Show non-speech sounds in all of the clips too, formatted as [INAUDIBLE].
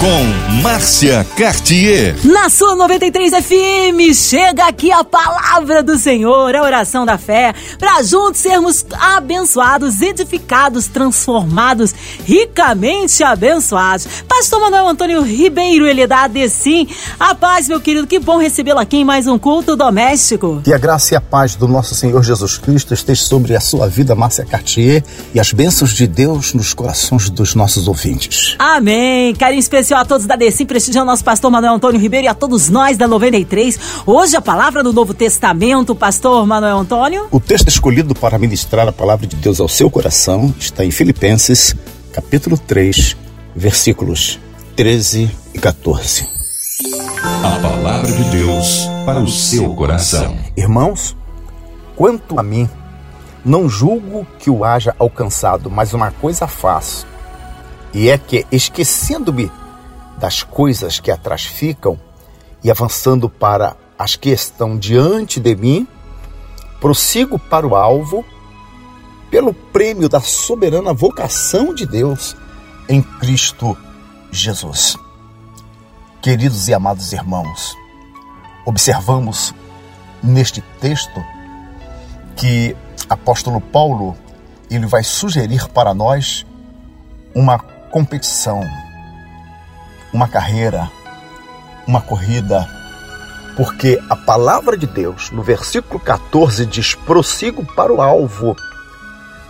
com Márcia Cartier. Na sua 93 FM, chega aqui a palavra do Senhor, a oração da fé, para juntos sermos abençoados, edificados, transformados, ricamente abençoados. Pastor Manuel Antônio Ribeiro, ele dá de sim. A paz, meu querido, que bom recebê-lo aqui em mais um culto doméstico. Que a graça e a paz do nosso Senhor Jesus Cristo esteja sobre a sua vida, Márcia Cartier, e as bênçãos de Deus nos corações dos nossos ouvintes. Amém. Carinho especial especial a todos da Decim, prestigiando nosso pastor Manuel Antônio Ribeiro e a todos nós da 93. Hoje a palavra do Novo Testamento, pastor Manuel Antônio. O texto escolhido para ministrar a palavra de Deus ao seu coração está em Filipenses, capítulo 3, versículos 13 e 14. A palavra de Deus para o seu coração. Irmãos, quanto a mim, não julgo que o haja alcançado, mas uma coisa faço, e é que, esquecendo-me das coisas que atrás ficam e avançando para as que estão diante de mim, prossigo para o alvo pelo prêmio da soberana vocação de Deus em Cristo Jesus. Queridos e amados irmãos, observamos neste texto que apóstolo Paulo ele vai sugerir para nós uma competição uma carreira, uma corrida, porque a palavra de Deus, no versículo 14, diz: prossigo para o alvo,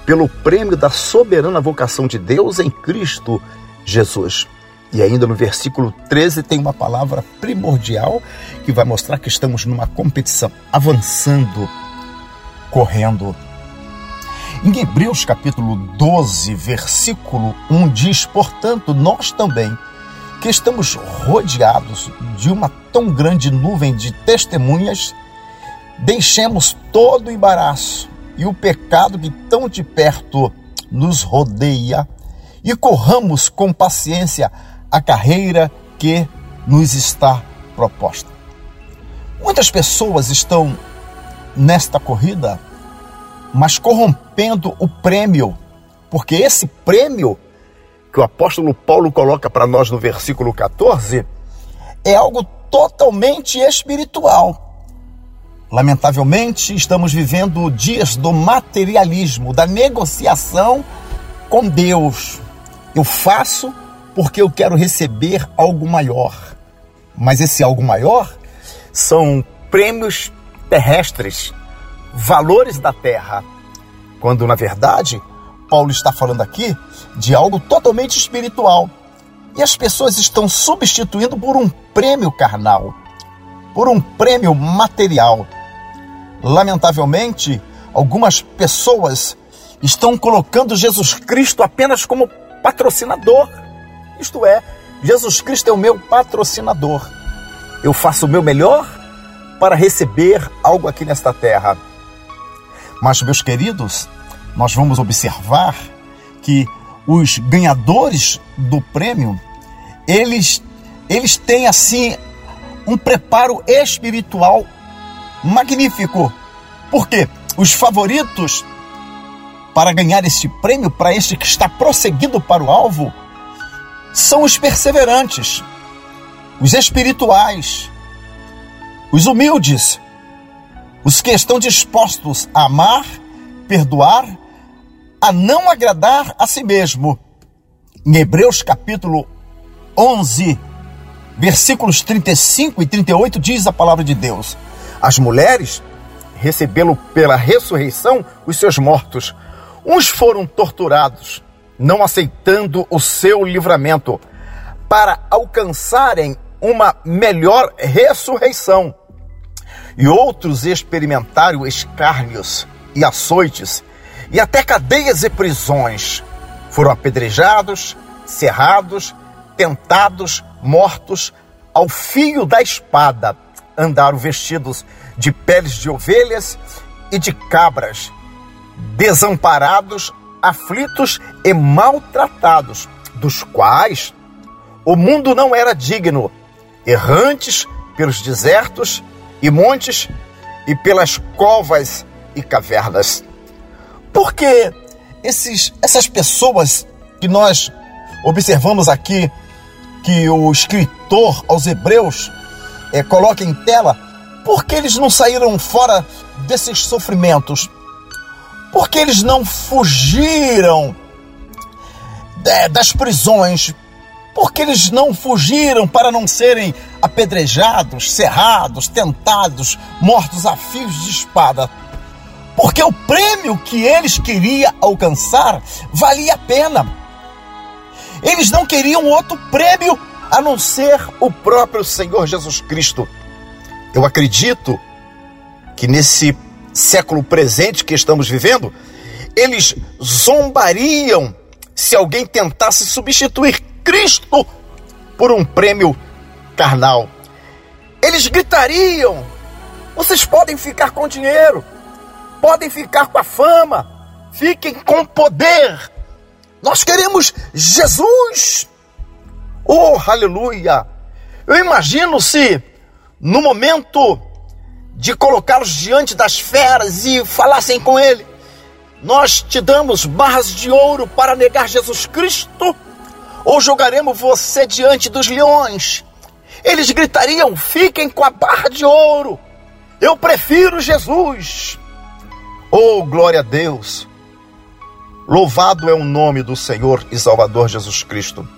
pelo prêmio da soberana vocação de Deus em Cristo Jesus. E ainda no versículo 13 tem uma palavra primordial que vai mostrar que estamos numa competição, avançando, correndo. Em Hebreus capítulo 12, versículo 1 diz: Portanto, nós também que estamos rodeados de uma tão grande nuvem de testemunhas, deixemos todo o embaraço e o pecado que tão de perto nos rodeia e corramos com paciência a carreira que nos está proposta. Muitas pessoas estão nesta corrida, mas corrompendo o prêmio, porque esse prêmio que o apóstolo Paulo coloca para nós no versículo 14 é algo totalmente espiritual. Lamentavelmente, estamos vivendo dias do materialismo, da negociação com Deus. Eu faço porque eu quero receber algo maior. Mas esse algo maior são prêmios terrestres, valores da terra, quando na verdade Paulo está falando aqui de algo totalmente espiritual. E as pessoas estão substituindo por um prêmio carnal, por um prêmio material. Lamentavelmente, algumas pessoas estão colocando Jesus Cristo apenas como patrocinador. Isto é, Jesus Cristo é o meu patrocinador. Eu faço o meu melhor para receber algo aqui nesta terra. Mas, meus queridos, nós vamos observar que os ganhadores do prêmio, eles, eles têm assim um preparo espiritual magnífico. Porque os favoritos para ganhar este prêmio, para este que está prosseguindo para o alvo, são os perseverantes, os espirituais, os humildes, os que estão dispostos a amar, perdoar a não agradar a si mesmo. Em Hebreus capítulo 11, versículos 35 e 38 diz a palavra de Deus: As mulheres recebê-lo pela ressurreição os seus mortos. Uns foram torturados, não aceitando o seu livramento, para alcançarem uma melhor ressurreição. E outros experimentaram escárnios e açoites e até cadeias e prisões. Foram apedrejados, cerrados, tentados, mortos ao fio da espada. Andaram vestidos de peles de ovelhas e de cabras, desamparados, aflitos e maltratados, dos quais o mundo não era digno, errantes pelos desertos e montes e pelas covas e cavernas. Porque esses, essas pessoas que nós observamos aqui, que o escritor aos Hebreus é, coloca em tela, por que eles não saíram fora desses sofrimentos? Por que eles não fugiram das prisões? Por que eles não fugiram para não serem apedrejados, cerrados, tentados, mortos a fios de espada? Porque o prêmio que eles queriam alcançar valia a pena. Eles não queriam outro prêmio a não ser o próprio Senhor Jesus Cristo. Eu acredito que nesse século presente que estamos vivendo, eles zombariam se alguém tentasse substituir Cristo por um prêmio carnal. Eles gritariam: vocês podem ficar com dinheiro, podem ficar com a fama, fiquem com poder. Nós queremos Jesus. Oh, aleluia! Eu imagino se no momento de colocá-los diante das feras e falassem com ele: Nós te damos barras de ouro para negar Jesus Cristo, ou jogaremos você diante dos leões? Eles gritariam: Fiquem com a barra de ouro, eu prefiro Jesus. Oh, glória a Deus! Louvado é o nome do Senhor e Salvador Jesus Cristo.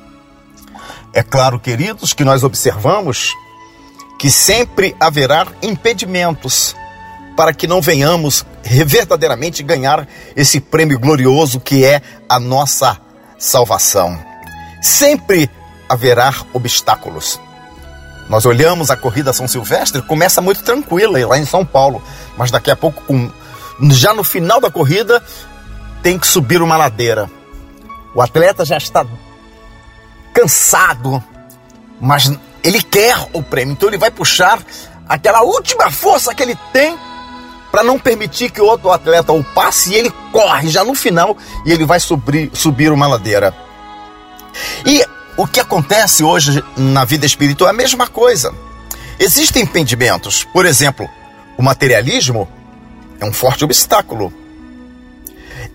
É claro, queridos, que nós observamos que sempre haverá impedimentos para que não venhamos verdadeiramente ganhar esse prêmio glorioso que é a nossa salvação. Sempre haverá obstáculos. Nós olhamos a corrida São Silvestre, começa muito tranquila lá em São Paulo, mas daqui a pouco, já no final da corrida, tem que subir uma ladeira. O atleta já está cansado, mas ele quer o prêmio, então ele vai puxar aquela última força que ele tem para não permitir que outro atleta o passe e ele corre já no final e ele vai subir, subir uma ladeira. E o que acontece hoje na vida espiritual é a mesma coisa. Existem impedimentos, por exemplo, o materialismo é um forte obstáculo.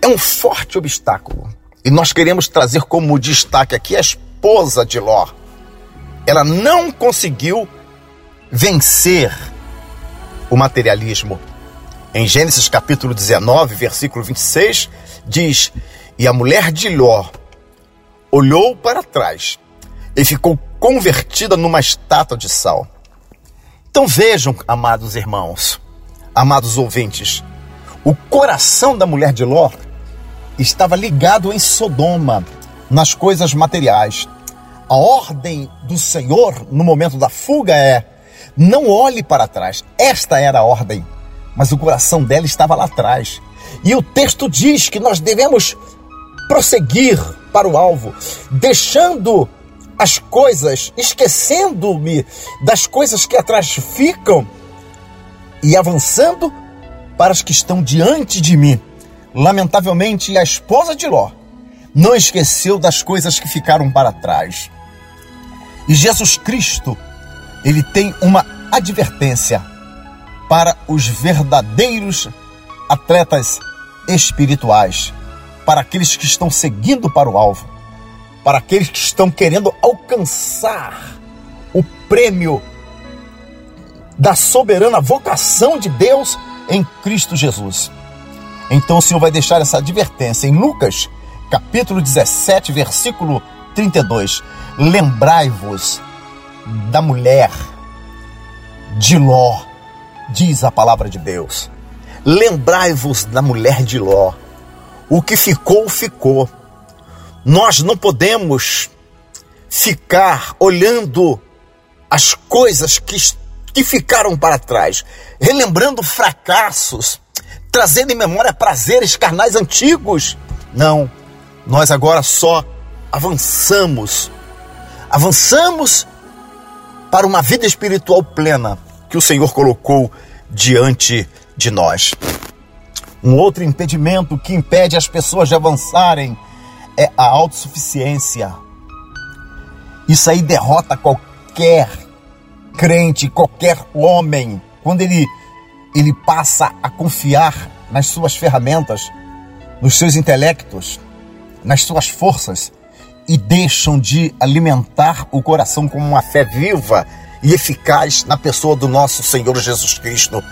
É um forte obstáculo. E nós queremos trazer como destaque aqui a esposa de Ló. Ela não conseguiu vencer o materialismo. Em Gênesis capítulo 19, versículo 26, diz: E a mulher de Ló olhou para trás e ficou convertida numa estátua de sal. Então vejam, amados irmãos, amados ouvintes, o coração da mulher de Ló estava ligado em Sodoma, nas coisas materiais. A ordem do Senhor no momento da fuga é: não olhe para trás. Esta era a ordem, mas o coração dela estava lá atrás. E o texto diz que nós devemos prosseguir para o alvo, deixando as coisas, esquecendo-me das coisas que atrás ficam e avançando para as que estão diante de mim. Lamentavelmente, a esposa de Ló não esqueceu das coisas que ficaram para trás. E Jesus Cristo, ele tem uma advertência para os verdadeiros atletas espirituais, para aqueles que estão seguindo para o alvo, para aqueles que estão querendo alcançar o prêmio da soberana vocação de Deus em Cristo Jesus. Então o Senhor vai deixar essa advertência em Lucas, capítulo 17, versículo 32. Lembrai-vos da mulher de Ló, diz a palavra de Deus. Lembrai-vos da mulher de Ló. O que ficou, ficou. Nós não podemos ficar olhando as coisas que, que ficaram para trás, relembrando fracassos, trazendo em memória prazeres carnais antigos. Não, nós agora só avançamos, avançamos para uma vida espiritual plena que o Senhor colocou diante de nós. Um outro impedimento que impede as pessoas de avançarem é a autossuficiência. Isso aí derrota qualquer crente, qualquer homem quando ele, ele passa a confiar nas suas ferramentas, nos seus intelectos, nas suas forças e deixam de alimentar o coração com uma fé viva e eficaz na pessoa do nosso Senhor Jesus Cristo.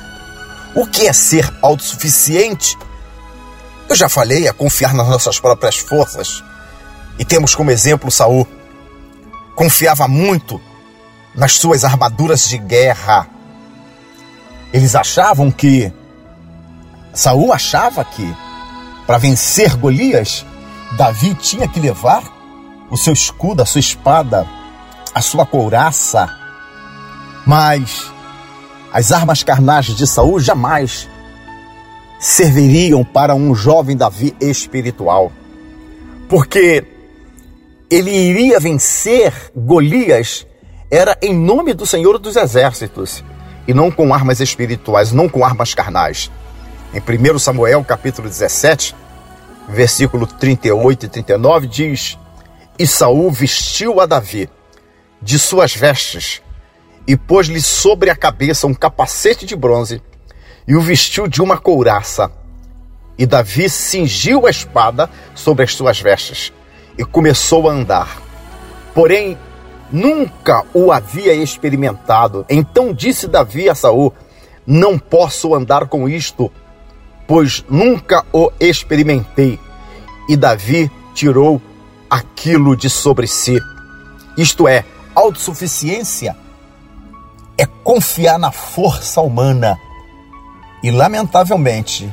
O que é ser autossuficiente? Eu já falei, é confiar nas nossas próprias forças. E temos como exemplo Saul. Confiava muito nas suas armaduras de guerra. Eles achavam que Saul achava que para vencer Golias, Davi tinha que levar o seu escudo, a sua espada, a sua couraça. Mas as armas carnais de Saul jamais serviriam para um jovem Davi espiritual. Porque ele iria vencer Golias era em nome do Senhor dos Exércitos e não com armas espirituais, não com armas carnais. Em 1 Samuel, capítulo 17, versículo 38 e 39 diz: E Saul vestiu a Davi de suas vestes e pôs-lhe sobre a cabeça um capacete de bronze e o vestiu de uma couraça. E Davi cingiu a espada sobre as suas vestes e começou a andar. Porém, nunca o havia experimentado. Então disse Davi a Saul: Não posso andar com isto, pois nunca o experimentei. E Davi tirou aquilo de sobre si. Isto é, autossuficiência é confiar na força humana. E, lamentavelmente,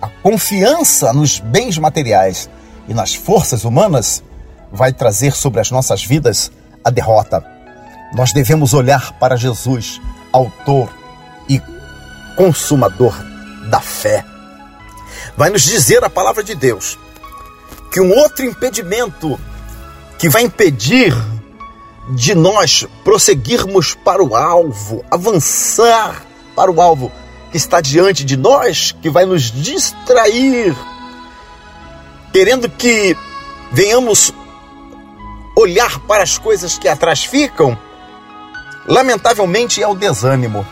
a confiança nos bens materiais e nas forças humanas vai trazer sobre as nossas vidas a derrota. Nós devemos olhar para Jesus, autor e consumador da fé. Vai nos dizer a palavra de Deus que um outro impedimento que vai impedir de nós prosseguirmos para o alvo, avançar para o alvo que está diante de nós, que vai nos distrair, querendo que venhamos olhar para as coisas que atrás ficam, lamentavelmente é o desânimo.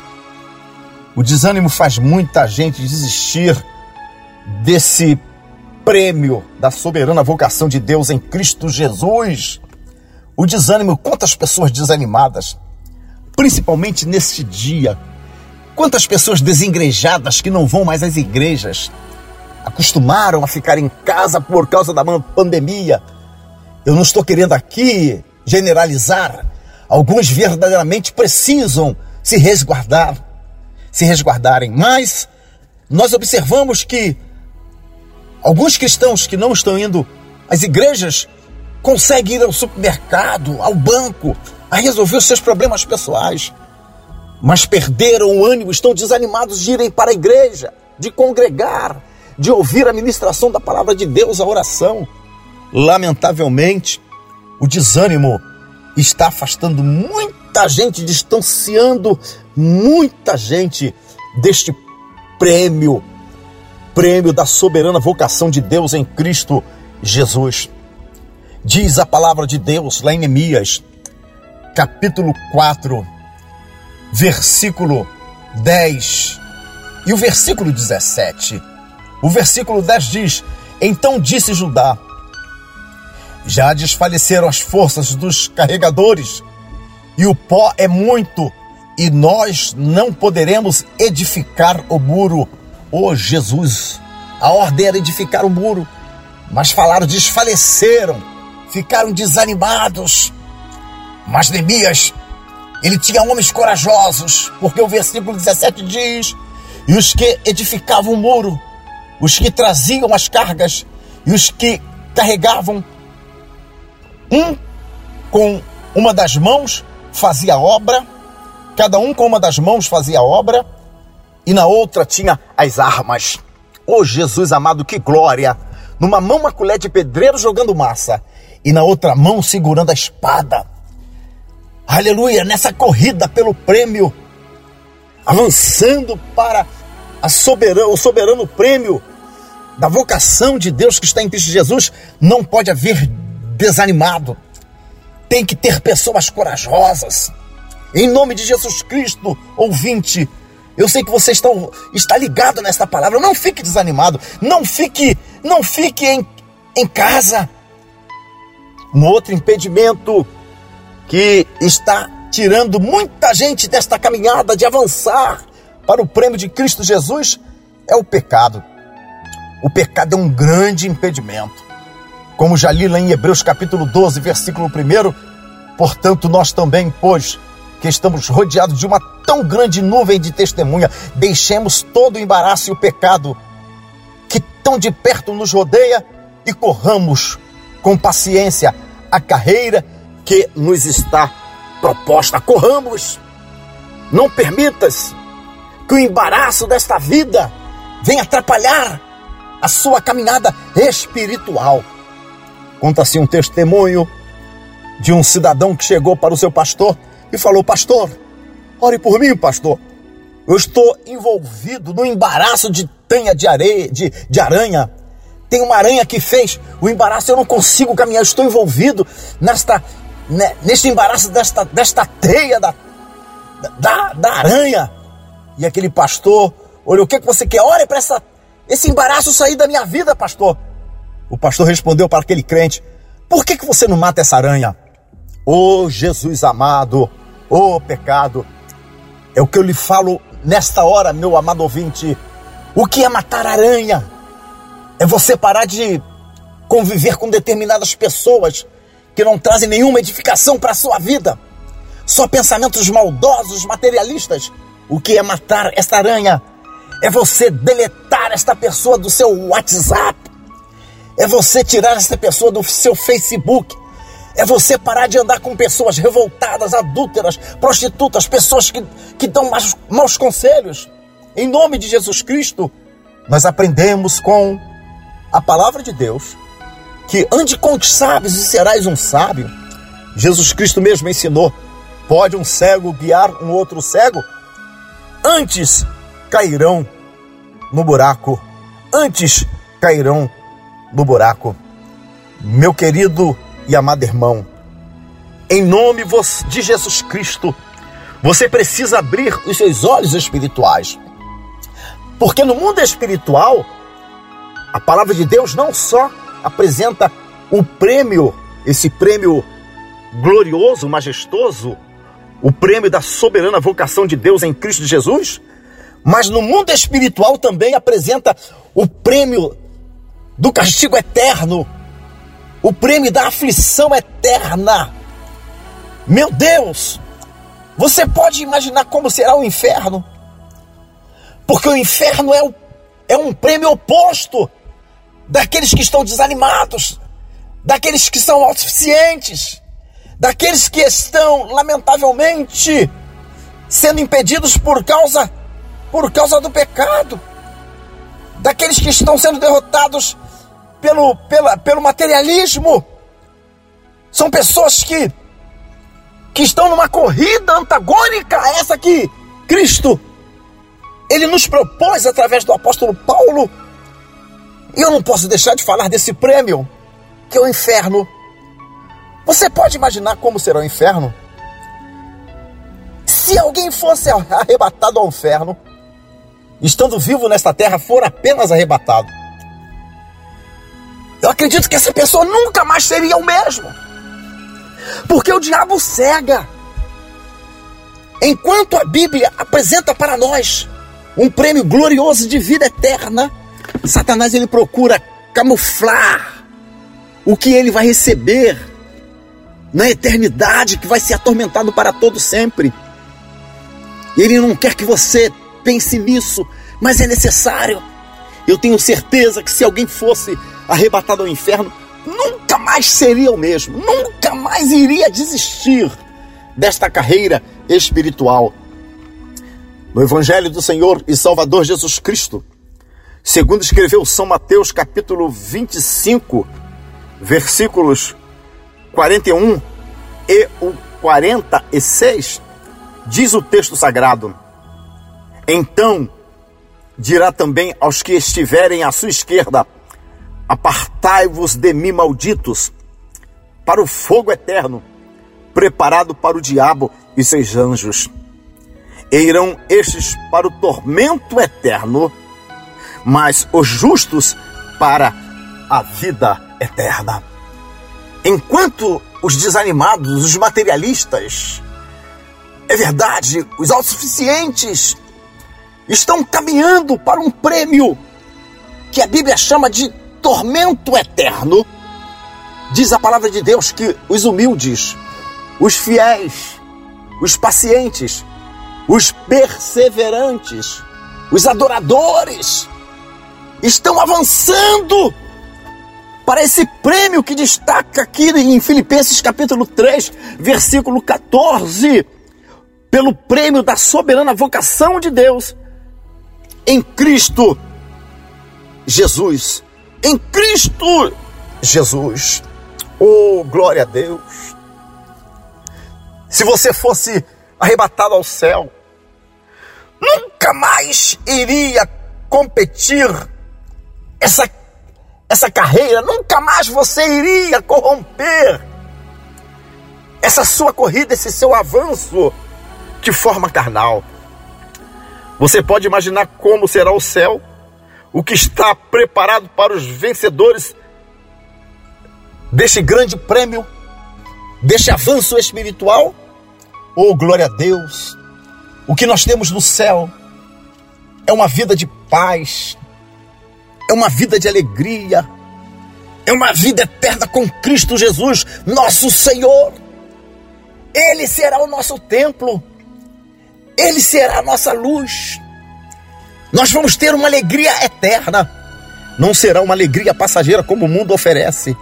O desânimo faz muita gente desistir desse prêmio da soberana vocação de Deus em Cristo Jesus. O desânimo, quantas pessoas desanimadas, principalmente neste dia. Quantas pessoas desengrejadas que não vão mais às igrejas, acostumaram a ficar em casa por causa da pandemia. Eu não estou querendo aqui generalizar. Alguns verdadeiramente precisam se resguardar, se resguardarem, mas nós observamos que alguns cristãos que não estão indo às igrejas conseguem ir ao supermercado, ao banco, a resolver os seus problemas pessoais, mas perderam o ânimo, estão desanimados de irem para a igreja, de congregar, de ouvir a ministração da palavra de Deus, a oração. Lamentavelmente, o desânimo está afastando muita gente, distanciando muita gente deste prêmio, prêmio da soberana vocação de Deus em Cristo Jesus. Diz a palavra de Deus lá em Neemias, capítulo 4, versículo 10 e o versículo 17. O versículo 10 diz: Então disse Judá: Já desfaleceram as forças dos carregadores, e o pó é muito, e nós não poderemos edificar o muro. Oh Jesus! A ordem era edificar o muro, mas falaram, desfaleceram, ficaram desanimados. Mas Neemias, ele tinha homens corajosos, porque o versículo 17 diz: E os que edificavam o muro os que traziam as cargas e os que carregavam. Um com uma das mãos fazia obra, cada um com uma das mãos fazia obra, e na outra tinha as armas. Oh Jesus amado, que glória! Numa mão uma colher de pedreiro jogando massa, e na outra mão segurando a espada. Aleluia! Nessa corrida pelo prêmio, avançando para soberano, o soberano prêmio da vocação de Deus que está em Cristo Jesus, não pode haver desanimado. Tem que ter pessoas corajosas. Em nome de Jesus Cristo, ouvinte, Eu sei que você está, está ligado nesta palavra. Não fique desanimado. Não fique, não fique em, em casa. Um outro impedimento que está tirando muita gente desta caminhada de avançar para o prêmio de Cristo Jesus é o pecado. O pecado é um grande impedimento. Como já li lá em Hebreus capítulo 12, versículo 1, portanto nós também, pois, que estamos rodeados de uma tão grande nuvem de testemunha, deixemos todo o embaraço e o pecado que tão de perto nos rodeia e corramos com paciência a carreira que nos está proposta. Corramos. Não permitas que o embaraço desta vida venha atrapalhar a sua caminhada espiritual. Conta-se um testemunho de um cidadão que chegou para o seu pastor e falou: Pastor, ore por mim, pastor. Eu estou envolvido no embaraço de tanha de areia, de, de aranha. Tem uma aranha que fez o embaraço, eu não consigo caminhar, eu estou envolvido nesta, né, neste embaraço desta, desta teia da, da, da aranha. E aquele pastor olhou: O que, que você quer? Ore para esse embaraço sair da minha vida, pastor. O pastor respondeu para aquele crente: Por que, que você não mata essa aranha? Ô oh, Jesus amado, ô oh, pecado, é o que eu lhe falo nesta hora, meu amado ouvinte. O que é matar aranha? É você parar de conviver com determinadas pessoas que não trazem nenhuma edificação para a sua vida. Só pensamentos maldosos, materialistas. O que é matar esta aranha? É você deletar esta pessoa do seu WhatsApp. É você tirar esta pessoa do seu Facebook. É você parar de andar com pessoas revoltadas, adúlteras, prostitutas, pessoas que, que dão maus, maus conselhos. Em nome de Jesus Cristo, nós aprendemos com a palavra de Deus que ande com os sábios e serás um sábio. Jesus Cristo mesmo ensinou: pode um cego guiar um outro cego? Antes cairão no buraco, antes cairão no buraco. Meu querido e amado irmão, em nome de Jesus Cristo, você precisa abrir os seus olhos espirituais. Porque no mundo espiritual, a palavra de Deus não só apresenta o prêmio, esse prêmio glorioso, majestoso, o prêmio da soberana vocação de Deus em Cristo Jesus, mas no mundo espiritual também apresenta o prêmio do castigo eterno, o prêmio da aflição eterna. Meu Deus, você pode imaginar como será o inferno? Porque o inferno é, o, é um prêmio oposto daqueles que estão desanimados, daqueles que são autossuficientes, daqueles que estão, lamentavelmente, sendo impedidos por causa, por causa do pecado, daqueles que estão sendo derrotados pelo, pela, pelo materialismo. São pessoas que, que estão numa corrida antagônica a essa que Cristo ele nos propôs através do apóstolo Paulo. E eu não posso deixar de falar desse prêmio, que é o inferno. Você pode imaginar como será o inferno? Se alguém fosse [LAUGHS] arrebatado ao inferno, estando vivo nesta terra, for apenas arrebatado, eu acredito que essa pessoa nunca mais seria o mesmo. Porque o diabo cega. Enquanto a Bíblia apresenta para nós um prêmio glorioso de vida eterna, Satanás ele procura camuflar o que ele vai receber na eternidade, que vai ser atormentado para todo sempre. Ele não quer que você pense nisso, mas é necessário. Eu tenho certeza que se alguém fosse arrebatado ao inferno, nunca mais seria o mesmo, nunca mais iria desistir desta carreira espiritual. No Evangelho do Senhor e Salvador Jesus Cristo, segundo escreveu São Mateus, capítulo 25, versículos 41 e o 46, diz o texto sagrado: Então dirá também aos que estiverem à sua esquerda: Apartai-vos de mim, malditos, para o fogo eterno, preparado para o diabo e seus anjos. irão estes para o tormento eterno, mas os justos para a vida eterna. Enquanto os desanimados, os materialistas, é verdade, os autossuficientes estão caminhando para um prêmio que a Bíblia chama de tormento eterno. Diz a palavra de Deus que os humildes, os fiéis, os pacientes, os perseverantes, os adoradores estão avançando para esse prêmio que destaca aqui em Filipenses capítulo 3, versículo 14, pelo prêmio da soberana vocação de Deus em Cristo Jesus. Em Cristo Jesus. Oh, glória a Deus. Se você fosse arrebatado ao céu, nunca mais iria competir essa essa carreira, nunca mais você iria corromper essa sua corrida, esse seu avanço de forma carnal. Você pode imaginar como será o céu, o que está preparado para os vencedores deste grande prêmio, deste avanço espiritual? Oh, glória a Deus! O que nós temos no céu é uma vida de paz, é uma vida de alegria, é uma vida eterna com Cristo Jesus, nosso Senhor. Ele será o nosso templo, Ele será a nossa luz. Nós vamos ter uma alegria eterna. Não será uma alegria passageira como o mundo oferece,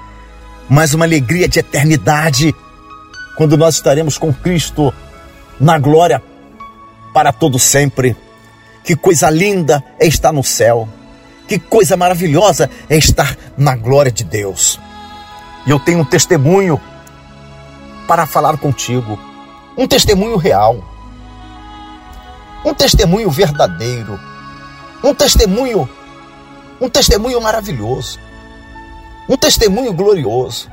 mas uma alegria de eternidade, quando nós estaremos com Cristo na glória para todo sempre. Que coisa linda é estar no céu. Que coisa maravilhosa é estar na glória de Deus. E eu tenho um testemunho para falar contigo. Um testemunho real. Um testemunho verdadeiro. Um testemunho, um testemunho maravilhoso. Um testemunho glorioso.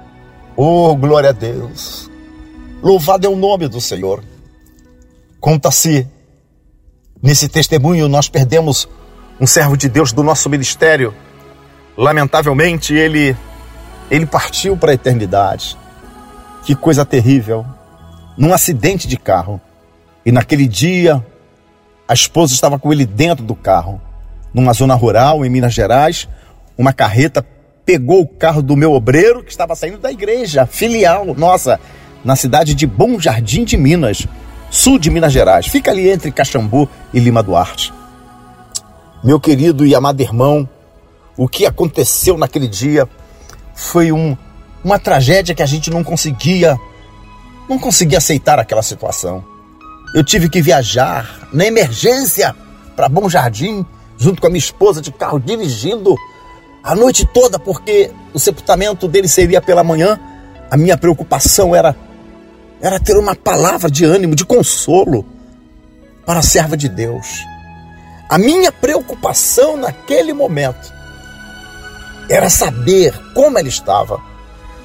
Oh, glória a Deus. Louvado é o nome do Senhor. Conta-se, nesse testemunho nós perdemos um servo de Deus do nosso ministério. Lamentavelmente, ele ele partiu para a eternidade. Que coisa terrível. Num acidente de carro. E naquele dia, a esposa estava com ele dentro do carro. Numa zona rural, em Minas Gerais, uma carreta pegou o carro do meu obreiro que estava saindo da igreja filial nossa, na cidade de Bom Jardim de Minas, sul de Minas Gerais. Fica ali entre Caxambu e Lima Duarte. Meu querido e amado irmão, o que aconteceu naquele dia foi um, uma tragédia que a gente não conseguia, não conseguia aceitar aquela situação. Eu tive que viajar na emergência para Bom Jardim, junto com a minha esposa de carro, dirigindo a noite toda, porque o sepultamento dele seria pela manhã. A minha preocupação era era ter uma palavra de ânimo, de consolo para a serva de Deus. A minha preocupação naquele momento era saber como ela estava,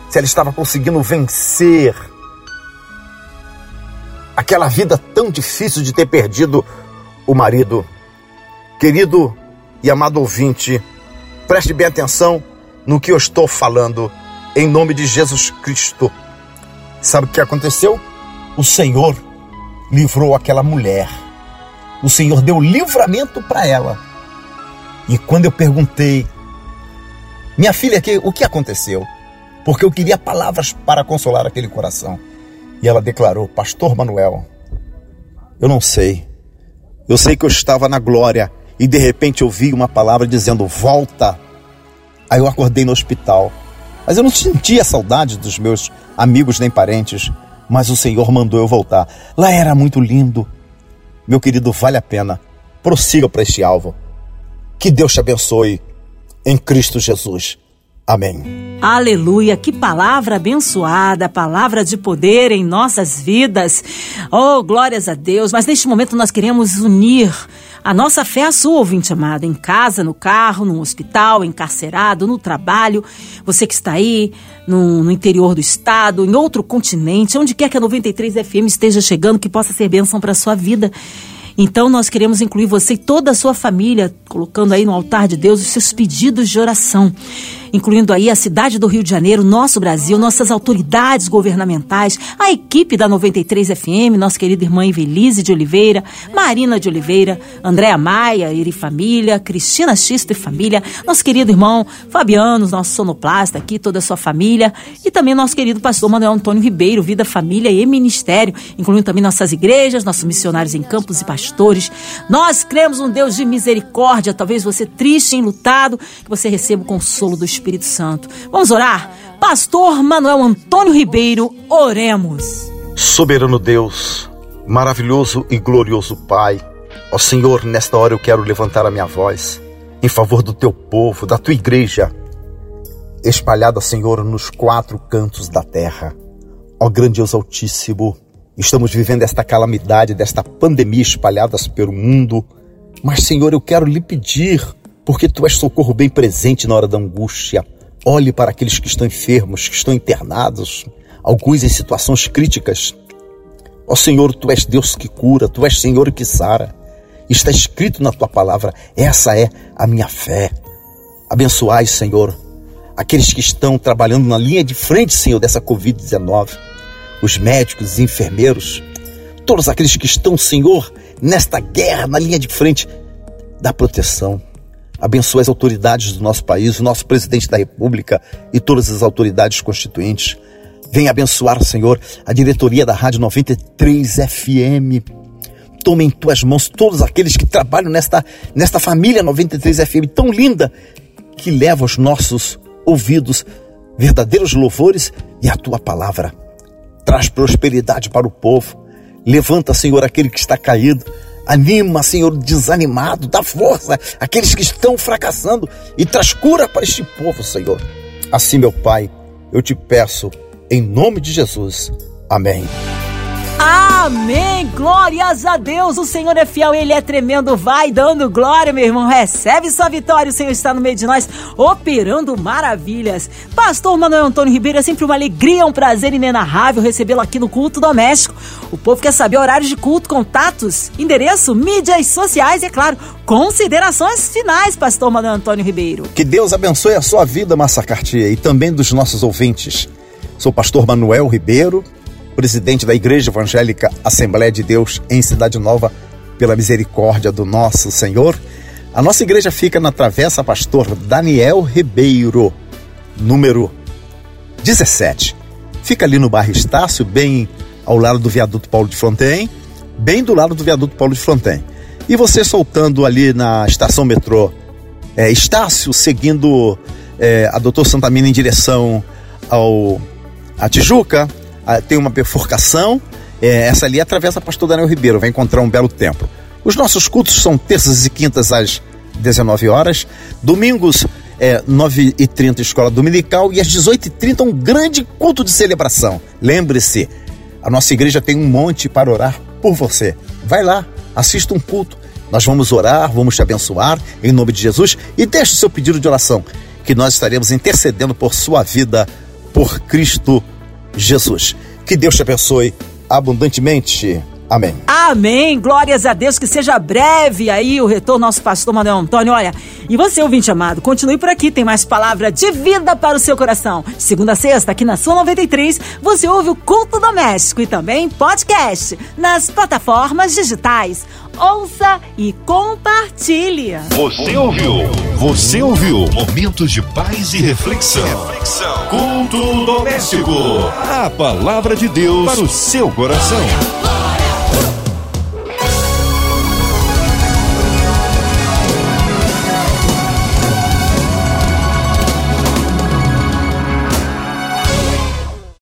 se ela estava conseguindo vencer aquela vida tão difícil de ter perdido o marido. Querido e amado ouvinte, preste bem atenção no que eu estou falando, em nome de Jesus Cristo. Sabe o que aconteceu? O Senhor livrou aquela mulher o Senhor deu livramento para ela. E quando eu perguntei, minha filha, o que aconteceu? Porque eu queria palavras para consolar aquele coração. E ela declarou: Pastor Manuel, eu não sei. Eu sei que eu estava na glória e de repente ouvi uma palavra dizendo: Volta. Aí eu acordei no hospital. Mas eu não sentia saudade dos meus amigos nem parentes. Mas o Senhor mandou eu voltar. Lá era muito lindo meu querido, vale a pena. Prossiga para este alvo. Que Deus te abençoe em Cristo Jesus. Amém. Aleluia, que palavra abençoada, palavra de poder em nossas vidas. Oh, glórias a Deus. Mas neste momento nós queremos unir a nossa fé à sua, ouvinte amado, em casa, no carro, no hospital, encarcerado, no trabalho. Você que está aí no, no interior do estado, em outro continente, onde quer que a 93 FM esteja chegando, que possa ser bênção para a sua vida. Então nós queremos incluir você e toda a sua família, colocando aí no altar de Deus os seus pedidos de oração incluindo aí a cidade do Rio de Janeiro, nosso Brasil, nossas autoridades governamentais, a equipe da 93 FM, nossa querida irmã Evelise de Oliveira, Marina de Oliveira, Andréa Maia e família, Cristina Xisto e família, nosso querido irmão Fabiano, nosso sonoplasta aqui, toda a sua família, e também nosso querido pastor Manuel Antônio Ribeiro, Vida, Família e Ministério, incluindo também nossas igrejas, nossos missionários em campos e pastores. Nós cremos um Deus de misericórdia, talvez você triste, enlutado, que você receba o consolo do Espírito Espírito Santo. Vamos orar? Pastor Manuel Antônio Ribeiro, oremos. Soberano Deus, maravilhoso e glorioso Pai, ó Senhor, nesta hora eu quero levantar a minha voz em favor do teu povo, da tua igreja, espalhada, Senhor, nos quatro cantos da terra. Ó grandioso Altíssimo, estamos vivendo esta calamidade, desta pandemia espalhadas pelo mundo, mas, Senhor, eu quero lhe pedir porque tu és socorro bem presente na hora da angústia. Olhe para aqueles que estão enfermos, que estão internados, alguns em situações críticas. Ó Senhor, tu és Deus que cura, tu és Senhor que sara. Está escrito na tua palavra, essa é a minha fé. Abençoai, Senhor, aqueles que estão trabalhando na linha de frente, Senhor, dessa Covid-19, os médicos, os enfermeiros, todos aqueles que estão, Senhor, nesta guerra, na linha de frente da proteção. Abençoe as autoridades do nosso país, o nosso presidente da República e todas as autoridades constituintes. Venha abençoar, Senhor, a diretoria da Rádio 93 FM. Tome em tuas mãos todos aqueles que trabalham nesta, nesta família 93 FM tão linda que leva aos nossos ouvidos verdadeiros louvores e a tua palavra. Traz prosperidade para o povo. Levanta, Senhor, aquele que está caído Anima, Senhor, desanimado, dá força àqueles que estão fracassando e traz cura para este povo, Senhor. Assim, meu Pai, eu te peço, em nome de Jesus. Amém. Amém! Glórias a Deus! O Senhor é fiel, Ele é tremendo. Vai dando glória, meu irmão. Recebe sua vitória. O Senhor está no meio de nós, operando maravilhas. Pastor Manuel Antônio Ribeiro, é sempre uma alegria, um prazer inenarrável recebê-lo aqui no Culto Doméstico. O povo quer saber horários de culto, contatos, endereço, mídias sociais e, é claro, considerações finais, Pastor Manuel Antônio Ribeiro. Que Deus abençoe a sua vida, Massa Cartier, e também dos nossos ouvintes. Sou pastor Manuel Ribeiro presidente da Igreja Evangélica Assembleia de Deus em Cidade Nova, pela misericórdia do nosso Senhor. A nossa igreja fica na Travessa Pastor Daniel Ribeiro, número 17. Fica ali no bairro Estácio, bem ao lado do viaduto Paulo de Fronten, bem do lado do viaduto Paulo de Fronten. E você soltando ali na estação metrô é, Estácio, seguindo é, a Doutor Santamina em direção ao a Tijuca, tem uma bifurcação, é, essa ali atravessa Pastor Daniel Ribeiro, vai encontrar um belo templo. Os nossos cultos são terças e quintas às 19 horas, domingos é, 9h30 escola dominical e às 18h30 um grande culto de celebração. Lembre-se, a nossa igreja tem um monte para orar por você. Vai lá, assista um culto. Nós vamos orar, vamos te abençoar em nome de Jesus e deixe o seu pedido de oração, que nós estaremos intercedendo por sua vida, por Cristo Jesus. Que Deus te abençoe abundantemente. Amém. Amém. Glórias a Deus. Que seja breve aí o retorno nosso pastor Manuel Antônio. Olha, e você, ouvinte amado, continue por aqui. Tem mais palavra de vida para o seu coração. Segunda a sexta, aqui na Sua 93, você ouve o Culto Doméstico e também podcast nas plataformas digitais. Ouça e compartilhe. Você ouviu? Você ouviu? Momentos de paz e reflexão. reflexão. Culto doméstico. A palavra de Deus para o seu coração.